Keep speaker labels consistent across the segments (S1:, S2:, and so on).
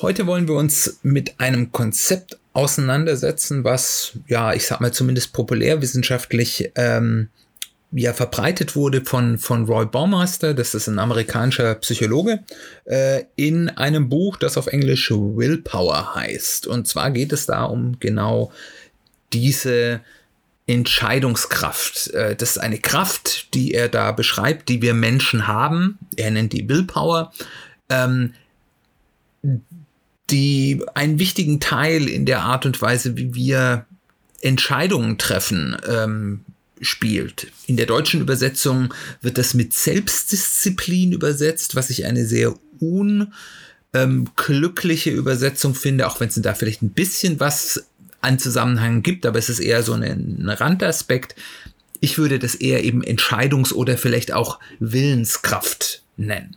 S1: Heute wollen wir uns mit einem Konzept auseinandersetzen, was, ja, ich sag mal zumindest populärwissenschaftlich ähm, ja, verbreitet wurde von, von Roy Baumeister, das ist ein amerikanischer Psychologe, äh, in einem Buch, das auf Englisch Willpower heißt. Und zwar geht es da um genau diese Entscheidungskraft. Äh, das ist eine Kraft, die er da beschreibt, die wir Menschen haben. Er nennt die Willpower. Ähm, die einen wichtigen Teil in der Art und Weise, wie wir Entscheidungen treffen, ähm, spielt. In der deutschen Übersetzung wird das mit Selbstdisziplin übersetzt, was ich eine sehr unglückliche ähm, Übersetzung finde, auch wenn es da vielleicht ein bisschen was an Zusammenhang gibt, aber es ist eher so ein, ein Randaspekt. Ich würde das eher eben Entscheidungs- oder vielleicht auch Willenskraft nennen.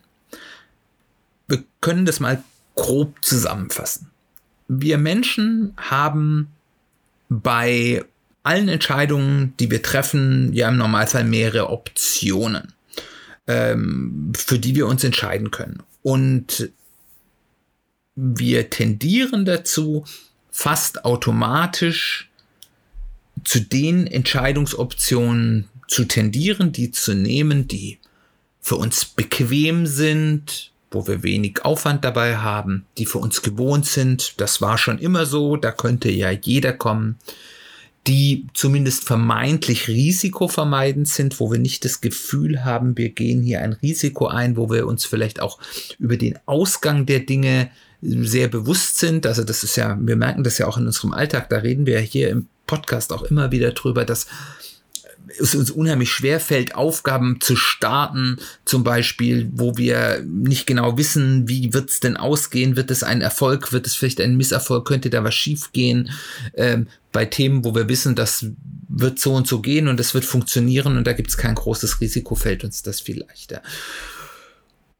S1: Wir können das mal grob zusammenfassen. Wir Menschen haben bei allen Entscheidungen, die wir treffen, ja im Normalfall mehrere Optionen, ähm, für die wir uns entscheiden können. Und wir tendieren dazu, fast automatisch zu den Entscheidungsoptionen zu tendieren, die zu nehmen, die für uns bequem sind, wo wir wenig Aufwand dabei haben, die für uns gewohnt sind. Das war schon immer so, da könnte ja jeder kommen, die zumindest vermeintlich risikovermeidend sind, wo wir nicht das Gefühl haben, wir gehen hier ein Risiko ein, wo wir uns vielleicht auch über den Ausgang der Dinge sehr bewusst sind. Also das ist ja, wir merken das ja auch in unserem Alltag, da reden wir hier im Podcast auch immer wieder drüber, dass es uns unheimlich schwer fällt, Aufgaben zu starten, zum Beispiel, wo wir nicht genau wissen, wie wird es denn ausgehen, wird es ein Erfolg, wird es vielleicht ein Misserfolg, könnte da was schiefgehen, ähm, bei Themen, wo wir wissen, das wird so und so gehen und es wird funktionieren und da gibt es kein großes Risiko, fällt uns das viel leichter.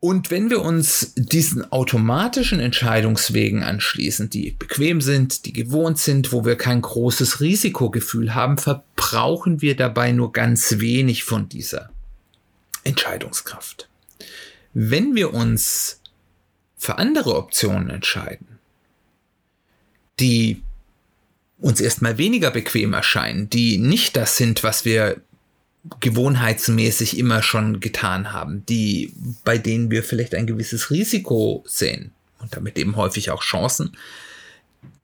S1: Und wenn wir uns diesen automatischen Entscheidungswegen anschließen, die bequem sind, die gewohnt sind, wo wir kein großes Risikogefühl haben, verbrauchen wir dabei nur ganz wenig von dieser Entscheidungskraft. Wenn wir uns für andere Optionen entscheiden, die uns erstmal weniger bequem erscheinen, die nicht das sind, was wir gewohnheitsmäßig immer schon getan haben, die, bei denen wir vielleicht ein gewisses Risiko sehen und damit eben häufig auch Chancen,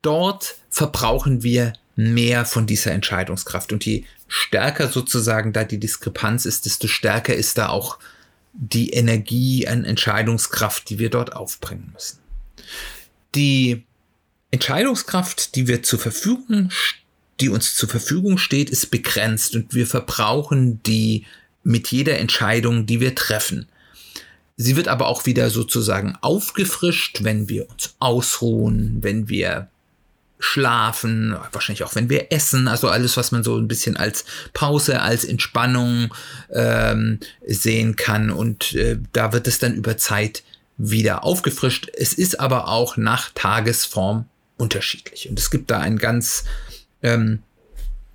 S1: dort verbrauchen wir mehr von dieser Entscheidungskraft. Und je stärker sozusagen da die Diskrepanz ist, desto stärker ist da auch die Energie an Entscheidungskraft, die wir dort aufbringen müssen. Die Entscheidungskraft, die wir zur Verfügung stellen, die uns zur Verfügung steht, ist begrenzt und wir verbrauchen die mit jeder Entscheidung, die wir treffen. Sie wird aber auch wieder sozusagen aufgefrischt, wenn wir uns ausruhen, wenn wir schlafen, wahrscheinlich auch wenn wir essen, also alles, was man so ein bisschen als Pause, als Entspannung ähm, sehen kann. Und äh, da wird es dann über Zeit wieder aufgefrischt. Es ist aber auch nach Tagesform unterschiedlich. Und es gibt da ein ganz ähm,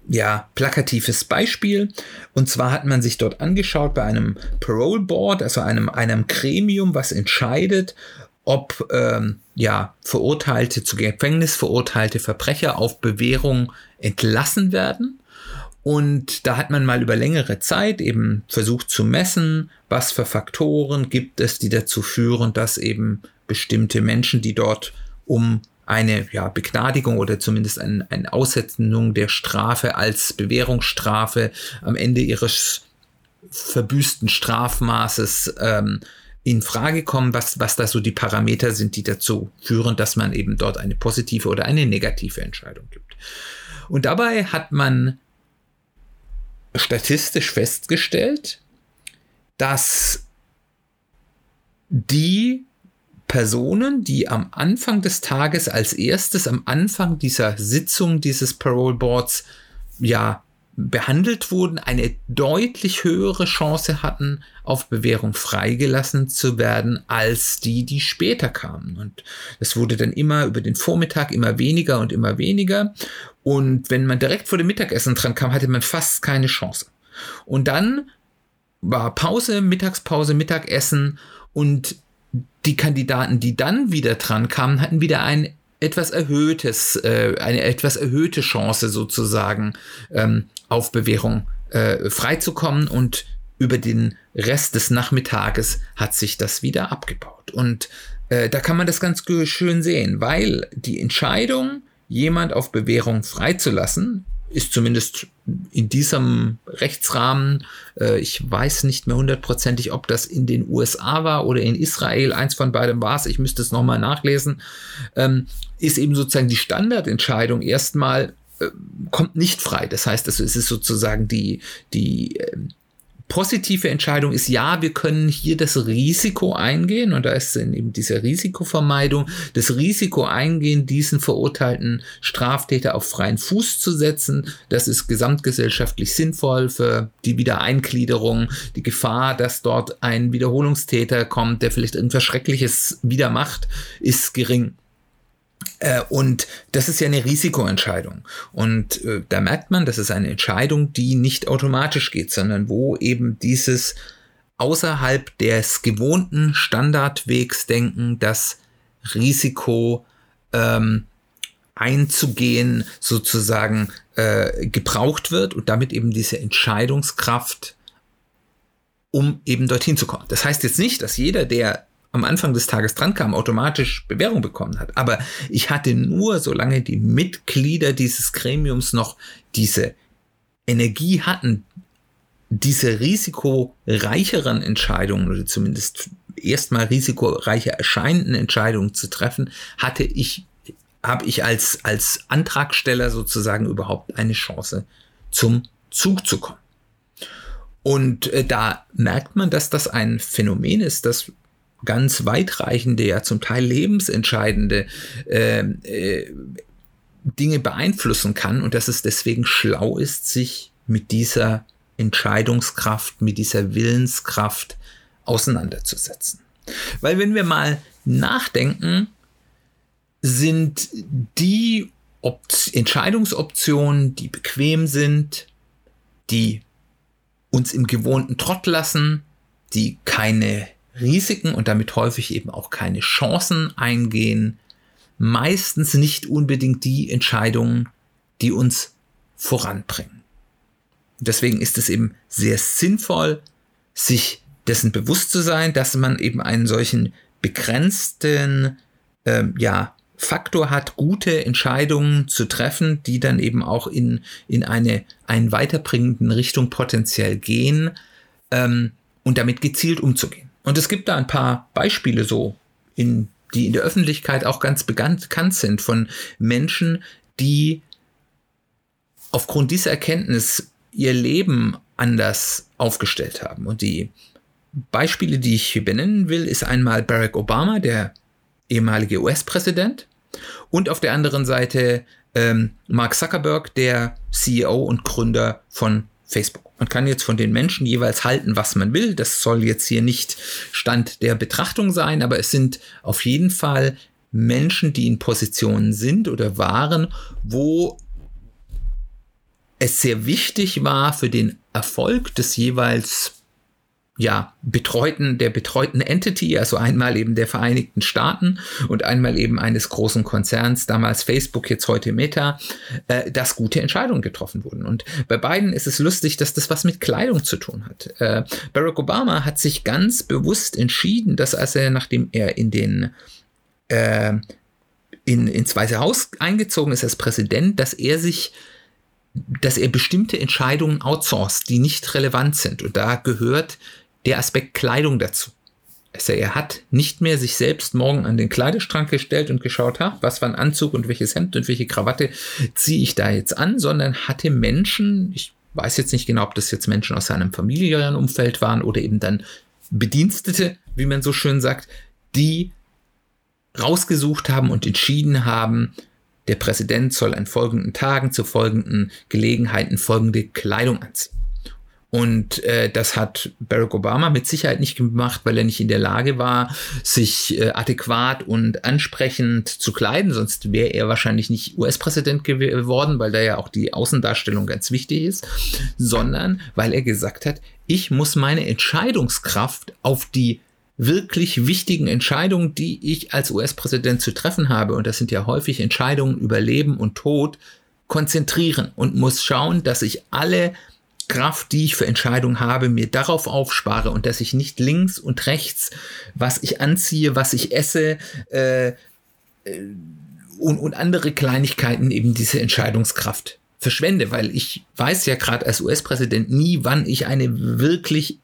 S1: ja, plakatives Beispiel. Und zwar hat man sich dort angeschaut bei einem Parole Board, also einem, einem Gremium, was entscheidet, ob ähm, ja, verurteilte, zu Gefängnis verurteilte Verbrecher auf Bewährung entlassen werden. Und da hat man mal über längere Zeit eben versucht zu messen, was für Faktoren gibt es, die dazu führen, dass eben bestimmte Menschen, die dort um eine ja, Begnadigung oder zumindest ein, eine Aussetzung der Strafe als Bewährungsstrafe am Ende ihres verbüßten Strafmaßes ähm, in Frage kommen, was, was da so die Parameter sind, die dazu führen, dass man eben dort eine positive oder eine negative Entscheidung gibt. Und dabei hat man statistisch festgestellt, dass die Personen, die am Anfang des Tages als erstes, am Anfang dieser Sitzung dieses Parole Boards, ja, behandelt wurden, eine deutlich höhere Chance hatten, auf Bewährung freigelassen zu werden, als die, die später kamen. Und es wurde dann immer über den Vormittag immer weniger und immer weniger. Und wenn man direkt vor dem Mittagessen dran kam, hatte man fast keine Chance. Und dann war Pause, Mittagspause, Mittagessen und die Kandidaten, die dann wieder dran kamen, hatten wieder ein etwas erhöhtes, äh, eine etwas erhöhte Chance sozusagen ähm, auf Bewährung äh, freizukommen und über den Rest des Nachmittages hat sich das wieder abgebaut. Und äh, da kann man das ganz schön sehen, weil die Entscheidung, jemand auf Bewährung freizulassen, ist zumindest in diesem Rechtsrahmen, äh, ich weiß nicht mehr hundertprozentig, ob das in den USA war oder in Israel, eins von beidem war es, ich müsste es nochmal nachlesen, ähm, ist eben sozusagen die Standardentscheidung erstmal äh, kommt nicht frei. Das heißt, also es ist sozusagen die, die äh, positive Entscheidung ist, ja, wir können hier das Risiko eingehen und da ist eben diese Risikovermeidung, das Risiko eingehen, diesen verurteilten Straftäter auf freien Fuß zu setzen. Das ist gesamtgesellschaftlich sinnvoll für die Wiedereingliederung, die Gefahr, dass dort ein Wiederholungstäter kommt, der vielleicht irgendwas Schreckliches wieder macht, ist gering. Äh, und das ist ja eine Risikoentscheidung. Und äh, da merkt man, das ist eine Entscheidung, die nicht automatisch geht, sondern wo eben dieses außerhalb des gewohnten Standardwegs denken, das Risiko ähm, einzugehen sozusagen äh, gebraucht wird und damit eben diese Entscheidungskraft, um eben dorthin zu kommen. Das heißt jetzt nicht, dass jeder, der am Anfang des Tages drankam, automatisch Bewährung bekommen hat. Aber ich hatte nur, solange die Mitglieder dieses Gremiums noch diese Energie hatten, diese risikoreicheren Entscheidungen oder zumindest erstmal risikoreicher erscheinenden Entscheidungen zu treffen, hatte ich, habe ich als, als Antragsteller sozusagen überhaupt eine Chance, zum Zug zu kommen. Und äh, da merkt man, dass das ein Phänomen ist, das ganz weitreichende, ja zum Teil lebensentscheidende äh, äh, Dinge beeinflussen kann und dass es deswegen schlau ist, sich mit dieser Entscheidungskraft, mit dieser Willenskraft auseinanderzusetzen. Weil wenn wir mal nachdenken, sind die Opt Entscheidungsoptionen, die bequem sind, die uns im gewohnten Trott lassen, die keine Risiken und damit häufig eben auch keine Chancen eingehen, meistens nicht unbedingt die Entscheidungen, die uns voranbringen. Deswegen ist es eben sehr sinnvoll, sich dessen bewusst zu sein, dass man eben einen solchen begrenzten ähm, ja, Faktor hat, gute Entscheidungen zu treffen, die dann eben auch in, in eine einen weiterbringenden Richtung potenziell gehen ähm, und damit gezielt umzugehen. Und es gibt da ein paar Beispiele so, in, die in der Öffentlichkeit auch ganz bekannt sind von Menschen, die aufgrund dieser Erkenntnis ihr Leben anders aufgestellt haben. Und die Beispiele, die ich hier benennen will, ist einmal Barack Obama, der ehemalige US-Präsident, und auf der anderen Seite ähm, Mark Zuckerberg, der CEO und Gründer von Facebook. Man kann jetzt von den Menschen jeweils halten, was man will. Das soll jetzt hier nicht Stand der Betrachtung sein, aber es sind auf jeden Fall Menschen, die in Positionen sind oder waren, wo es sehr wichtig war für den Erfolg des jeweils ja, betreuten, der betreuten Entity, also einmal eben der Vereinigten Staaten und einmal eben eines großen Konzerns, damals Facebook, jetzt heute Meta, äh, dass gute Entscheidungen getroffen wurden. Und bei beiden ist es lustig, dass das was mit Kleidung zu tun hat. Äh, Barack Obama hat sich ganz bewusst entschieden, dass als er, nachdem er in den äh, in, ins Weiße Haus eingezogen ist als Präsident, dass er sich dass er bestimmte Entscheidungen outsourced, die nicht relevant sind. Und da gehört der Aspekt Kleidung dazu. Er hat nicht mehr sich selbst morgen an den Kleideschrank gestellt und geschaut, ha, was für ein Anzug und welches Hemd und welche Krawatte ziehe ich da jetzt an, sondern hatte Menschen, ich weiß jetzt nicht genau, ob das jetzt Menschen aus seinem familiären Umfeld waren oder eben dann Bedienstete, wie man so schön sagt, die rausgesucht haben und entschieden haben, der Präsident soll an folgenden Tagen zu folgenden Gelegenheiten folgende Kleidung anziehen. Und äh, das hat Barack Obama mit Sicherheit nicht gemacht, weil er nicht in der Lage war, sich äh, adäquat und ansprechend zu kleiden. Sonst wäre er wahrscheinlich nicht US-Präsident geworden, weil da ja auch die Außendarstellung ganz wichtig ist, sondern weil er gesagt hat, ich muss meine Entscheidungskraft auf die wirklich wichtigen Entscheidungen, die ich als US-Präsident zu treffen habe, und das sind ja häufig Entscheidungen über Leben und Tod, konzentrieren und muss schauen, dass ich alle Kraft, die ich für Entscheidungen habe, mir darauf aufspare und dass ich nicht links und rechts, was ich anziehe, was ich esse äh, äh und, und andere Kleinigkeiten eben diese Entscheidungskraft verschwende, weil ich weiß ja gerade als US-Präsident nie, wann ich eine wirklich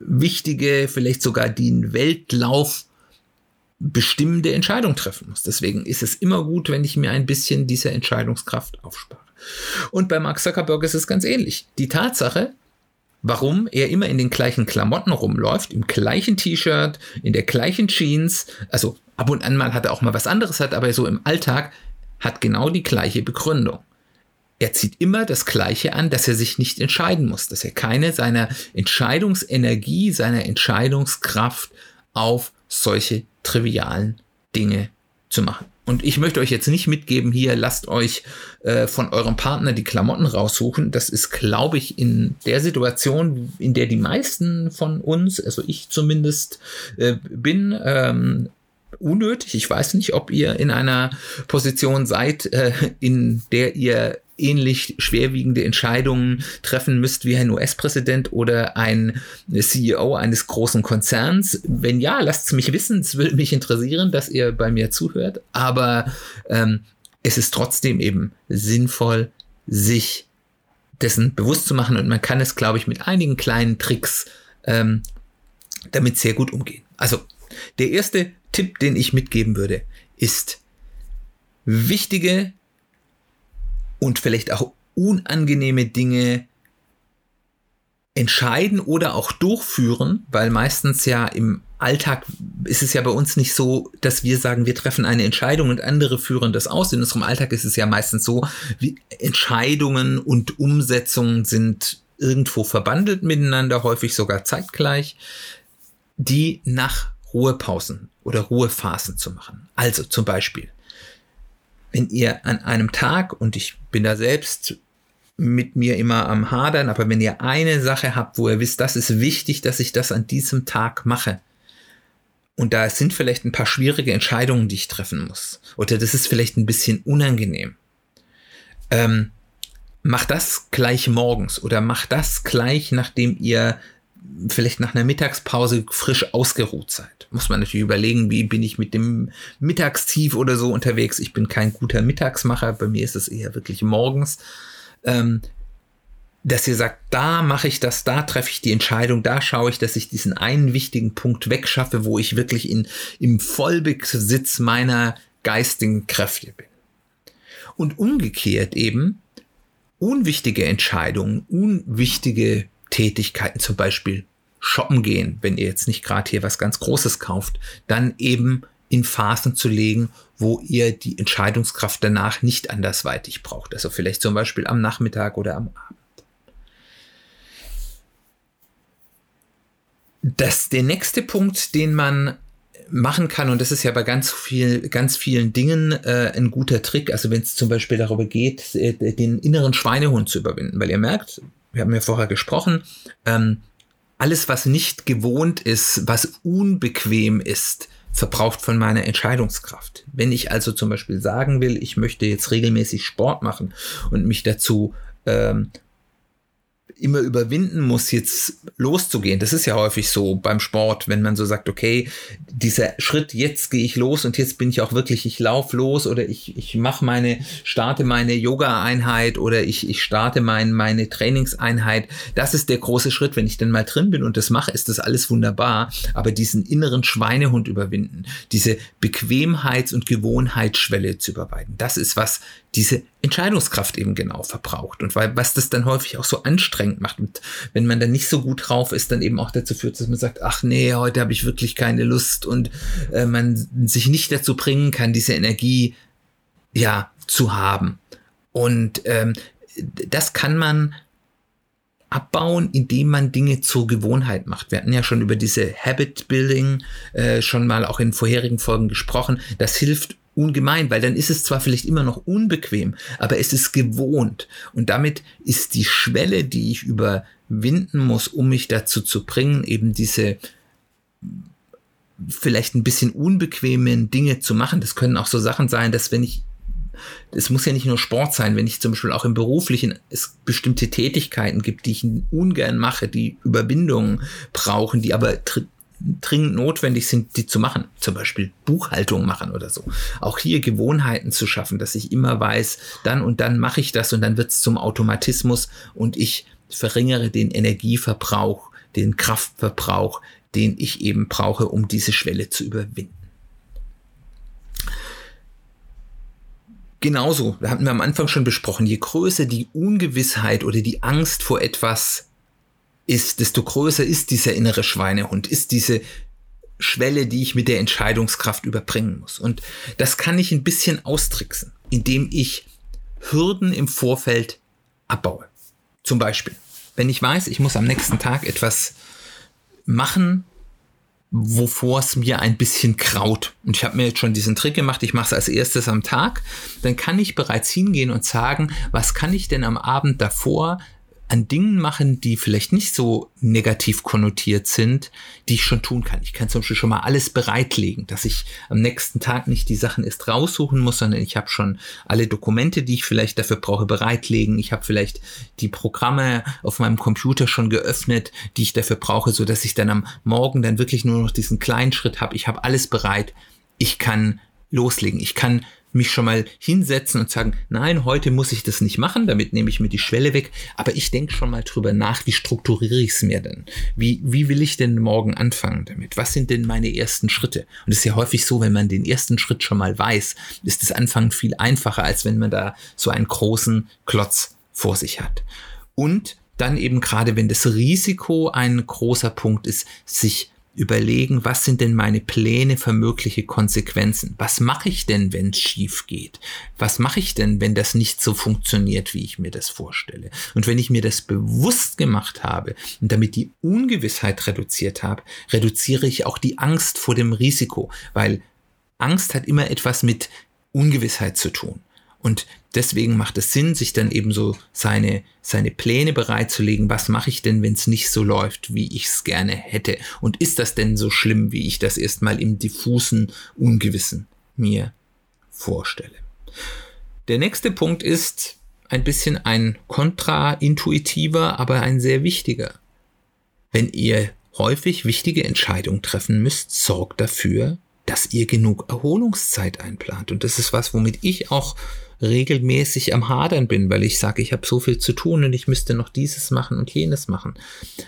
S1: wichtige, vielleicht sogar den Weltlauf bestimmende Entscheidung treffen muss. Deswegen ist es immer gut, wenn ich mir ein bisschen diese Entscheidungskraft aufspare. Und bei Mark Zuckerberg ist es ganz ähnlich. Die Tatsache, warum er immer in den gleichen Klamotten rumläuft, im gleichen T-Shirt, in der gleichen Jeans, also ab und an mal hat er auch mal was anderes hat, aber so im Alltag hat genau die gleiche Begründung. Er zieht immer das Gleiche an, dass er sich nicht entscheiden muss, dass er keine seiner Entscheidungsenergie, seiner Entscheidungskraft auf solche trivialen Dinge zu machen. Und ich möchte euch jetzt nicht mitgeben, hier lasst euch äh, von eurem Partner die Klamotten raussuchen. Das ist, glaube ich, in der Situation, in der die meisten von uns, also ich zumindest äh, bin, ähm, unnötig. Ich weiß nicht, ob ihr in einer Position seid, äh, in der ihr ähnlich schwerwiegende Entscheidungen treffen müsst wie ein US-Präsident oder ein CEO eines großen Konzerns. Wenn ja, lasst es mich wissen. Es würde mich interessieren, dass ihr bei mir zuhört. Aber ähm, es ist trotzdem eben sinnvoll, sich dessen bewusst zu machen. Und man kann es, glaube ich, mit einigen kleinen Tricks ähm, damit sehr gut umgehen. Also, der erste Tipp, den ich mitgeben würde, ist wichtige und vielleicht auch unangenehme Dinge entscheiden oder auch durchführen, weil meistens ja im Alltag ist es ja bei uns nicht so, dass wir sagen, wir treffen eine Entscheidung und andere führen das aus. In unserem Alltag ist es ja meistens so, wie Entscheidungen und Umsetzungen sind irgendwo verbandelt miteinander, häufig sogar zeitgleich, die nach Ruhepausen oder Ruhephasen zu machen. Also zum Beispiel, wenn ihr an einem Tag, und ich bin da selbst mit mir immer am Hadern, aber wenn ihr eine Sache habt, wo ihr wisst, das ist wichtig, dass ich das an diesem Tag mache, und da sind vielleicht ein paar schwierige Entscheidungen, die ich treffen muss, oder das ist vielleicht ein bisschen unangenehm, ähm, macht das gleich morgens oder macht das gleich, nachdem ihr vielleicht nach einer Mittagspause frisch ausgeruht seid. Muss man natürlich überlegen, wie bin ich mit dem Mittagstief oder so unterwegs. Ich bin kein guter Mittagsmacher, bei mir ist es eher wirklich morgens. Ähm, dass ihr sagt, da mache ich das, da treffe ich die Entscheidung, da schaue ich, dass ich diesen einen wichtigen Punkt wegschaffe, wo ich wirklich in, im Vollbesitz meiner geistigen Kräfte bin. Und umgekehrt eben, unwichtige Entscheidungen, unwichtige Tätigkeiten, zum Beispiel shoppen gehen, wenn ihr jetzt nicht gerade hier was ganz Großes kauft, dann eben in Phasen zu legen, wo ihr die Entscheidungskraft danach nicht andersweitig braucht. Also vielleicht zum Beispiel am Nachmittag oder am Abend. Das, der nächste Punkt, den man machen kann, und das ist ja bei ganz viel, ganz vielen Dingen äh, ein guter Trick, also wenn es zum Beispiel darüber geht, äh, den inneren Schweinehund zu überwinden, weil ihr merkt, wir haben ja vorher gesprochen, ähm, alles, was nicht gewohnt ist, was unbequem ist, verbraucht von meiner Entscheidungskraft. Wenn ich also zum Beispiel sagen will, ich möchte jetzt regelmäßig Sport machen und mich dazu ähm, immer überwinden muss, jetzt loszugehen. Das ist ja häufig so beim Sport, wenn man so sagt, okay, dieser Schritt, jetzt gehe ich los und jetzt bin ich auch wirklich, ich laufe los oder ich, ich mache meine, starte meine Yoga-Einheit oder ich, ich starte mein, meine Trainingseinheit. Das ist der große Schritt. Wenn ich dann mal drin bin und das mache, ist das alles wunderbar. Aber diesen inneren Schweinehund überwinden, diese Bequemheits- und Gewohnheitsschwelle zu überweiten, das ist was, diese Entscheidungskraft eben genau verbraucht und weil was das dann häufig auch so anstrengend macht und wenn man dann nicht so gut drauf ist, dann eben auch dazu führt, dass man sagt, ach nee, heute habe ich wirklich keine Lust und äh, man sich nicht dazu bringen kann, diese Energie ja zu haben. Und ähm, das kann man abbauen, indem man Dinge zur Gewohnheit macht. Wir hatten ja schon über diese Habit Building äh, schon mal auch in vorherigen Folgen gesprochen. Das hilft ungemein, weil dann ist es zwar vielleicht immer noch unbequem, aber es ist gewohnt. Und damit ist die Schwelle, die ich überwinden muss, um mich dazu zu bringen, eben diese vielleicht ein bisschen unbequemen Dinge zu machen. Das können auch so Sachen sein, dass wenn ich es muss ja nicht nur Sport sein, wenn ich zum Beispiel auch im beruflichen es bestimmte Tätigkeiten gibt, die ich ungern mache, die Überwindungen brauchen, die aber dringend notwendig sind, die zu machen. Zum Beispiel Buchhaltung machen oder so. Auch hier Gewohnheiten zu schaffen, dass ich immer weiß, dann und dann mache ich das und dann wird es zum Automatismus und ich verringere den Energieverbrauch, den Kraftverbrauch, den ich eben brauche, um diese Schwelle zu überwinden. Genauso, da hatten wir am Anfang schon besprochen, je größer die Ungewissheit oder die Angst vor etwas ist, desto größer ist dieser innere Schweinehund, ist diese Schwelle, die ich mit der Entscheidungskraft überbringen muss. Und das kann ich ein bisschen austricksen, indem ich Hürden im Vorfeld abbaue. Zum Beispiel, wenn ich weiß, ich muss am nächsten Tag etwas machen, wovor es mir ein bisschen kraut. Und ich habe mir jetzt schon diesen Trick gemacht, ich mache es als erstes am Tag, dann kann ich bereits hingehen und sagen, was kann ich denn am Abend davor an Dingen machen, die vielleicht nicht so negativ konnotiert sind, die ich schon tun kann. Ich kann zum Beispiel schon mal alles bereitlegen, dass ich am nächsten Tag nicht die Sachen erst raussuchen muss, sondern ich habe schon alle Dokumente, die ich vielleicht dafür brauche, bereitlegen. Ich habe vielleicht die Programme auf meinem Computer schon geöffnet, die ich dafür brauche, so dass ich dann am Morgen dann wirklich nur noch diesen kleinen Schritt habe. Ich habe alles bereit. Ich kann loslegen. Ich kann mich schon mal hinsetzen und sagen, nein, heute muss ich das nicht machen, damit nehme ich mir die Schwelle weg, aber ich denke schon mal drüber nach, wie strukturiere ich es mir denn? Wie, wie will ich denn morgen anfangen damit? Was sind denn meine ersten Schritte? Und es ist ja häufig so, wenn man den ersten Schritt schon mal weiß, ist das Anfangen viel einfacher, als wenn man da so einen großen Klotz vor sich hat. Und dann eben gerade, wenn das Risiko ein großer Punkt ist, sich überlegen, was sind denn meine Pläne für mögliche Konsequenzen? Was mache ich denn, wenn es schief geht? Was mache ich denn, wenn das nicht so funktioniert, wie ich mir das vorstelle? Und wenn ich mir das bewusst gemacht habe und damit die Ungewissheit reduziert habe, reduziere ich auch die Angst vor dem Risiko, weil Angst hat immer etwas mit Ungewissheit zu tun. Und deswegen macht es Sinn, sich dann eben so seine, seine Pläne bereitzulegen. Was mache ich denn, wenn es nicht so läuft, wie ich es gerne hätte? Und ist das denn so schlimm, wie ich das erstmal im diffusen Ungewissen mir vorstelle? Der nächste Punkt ist ein bisschen ein kontraintuitiver, aber ein sehr wichtiger. Wenn ihr häufig wichtige Entscheidungen treffen müsst, sorgt dafür, dass ihr genug Erholungszeit einplant. Und das ist was, womit ich auch regelmäßig am Hadern bin, weil ich sage, ich habe so viel zu tun und ich müsste noch dieses machen und jenes machen.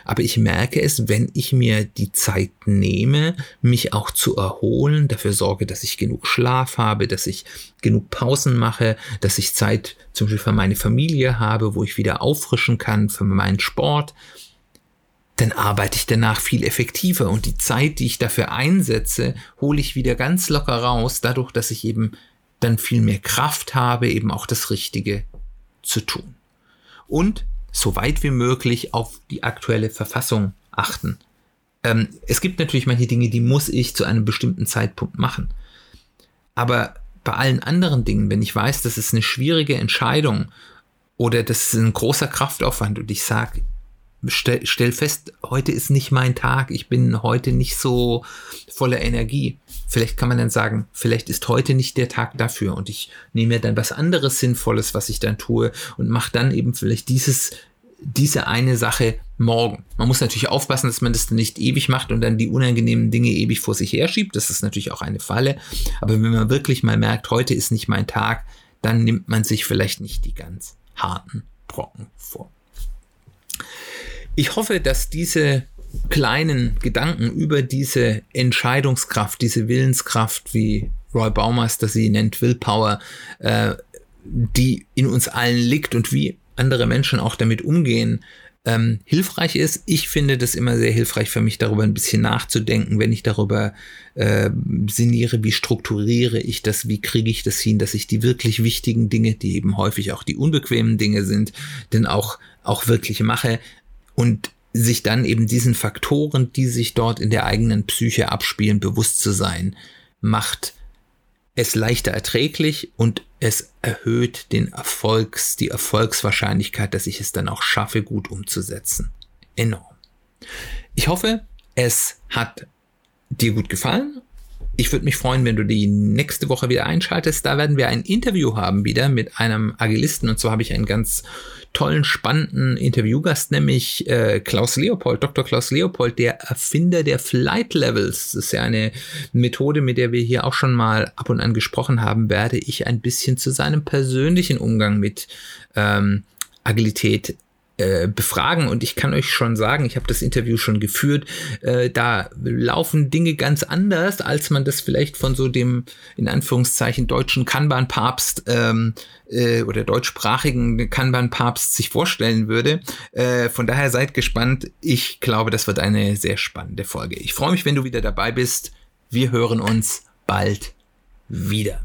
S1: Aber ich merke es, wenn ich mir die Zeit nehme, mich auch zu erholen, dafür sorge, dass ich genug Schlaf habe, dass ich genug Pausen mache, dass ich Zeit zum Beispiel für meine Familie habe, wo ich wieder auffrischen kann, für meinen Sport, dann arbeite ich danach viel effektiver und die Zeit, die ich dafür einsetze, hole ich wieder ganz locker raus, dadurch, dass ich eben dann viel mehr Kraft habe, eben auch das Richtige zu tun. Und so weit wie möglich auf die aktuelle Verfassung achten. Ähm, es gibt natürlich manche Dinge, die muss ich zu einem bestimmten Zeitpunkt machen. Aber bei allen anderen Dingen, wenn ich weiß, das ist eine schwierige Entscheidung oder das ist ein großer Kraftaufwand und ich sage, stell, stell fest, heute ist nicht mein Tag, ich bin heute nicht so voller Energie. Vielleicht kann man dann sagen, vielleicht ist heute nicht der Tag dafür und ich nehme mir dann was anderes Sinnvolles, was ich dann tue und mache dann eben vielleicht dieses, diese eine Sache morgen. Man muss natürlich aufpassen, dass man das nicht ewig macht und dann die unangenehmen Dinge ewig vor sich herschiebt. Das ist natürlich auch eine Falle. Aber wenn man wirklich mal merkt, heute ist nicht mein Tag, dann nimmt man sich vielleicht nicht die ganz harten Brocken vor. Ich hoffe, dass diese kleinen Gedanken über diese Entscheidungskraft, diese Willenskraft, wie Roy Baumeister sie nennt, Willpower, äh, die in uns allen liegt und wie andere Menschen auch damit umgehen, ähm, hilfreich ist. Ich finde das immer sehr hilfreich für mich, darüber ein bisschen nachzudenken, wenn ich darüber äh, sinniere, wie strukturiere ich das, wie kriege ich das hin, dass ich die wirklich wichtigen Dinge, die eben häufig auch die unbequemen Dinge sind, denn auch, auch wirklich mache und sich dann eben diesen Faktoren, die sich dort in der eigenen Psyche abspielen, bewusst zu sein, macht es leichter erträglich und es erhöht den Erfolgs, die Erfolgswahrscheinlichkeit, dass ich es dann auch schaffe, gut umzusetzen. Enorm. Ich hoffe, es hat dir gut gefallen ich würde mich freuen, wenn du die nächste Woche wieder einschaltest. Da werden wir ein Interview haben wieder mit einem Agilisten. Und zwar habe ich einen ganz tollen, spannenden Interviewgast, nämlich äh, Klaus Leopold, Dr. Klaus Leopold, der Erfinder der Flight Levels. Das ist ja eine Methode, mit der wir hier auch schon mal ab und an gesprochen haben, werde ich ein bisschen zu seinem persönlichen Umgang mit ähm, Agilität äh, befragen und ich kann euch schon sagen, ich habe das Interview schon geführt, äh, da laufen Dinge ganz anders, als man das vielleicht von so dem in Anführungszeichen deutschen Kanban-Papst ähm, äh, oder deutschsprachigen Kanban-Papst sich vorstellen würde. Äh, von daher seid gespannt. Ich glaube, das wird eine sehr spannende Folge. Ich freue mich, wenn du wieder dabei bist. Wir hören uns bald wieder.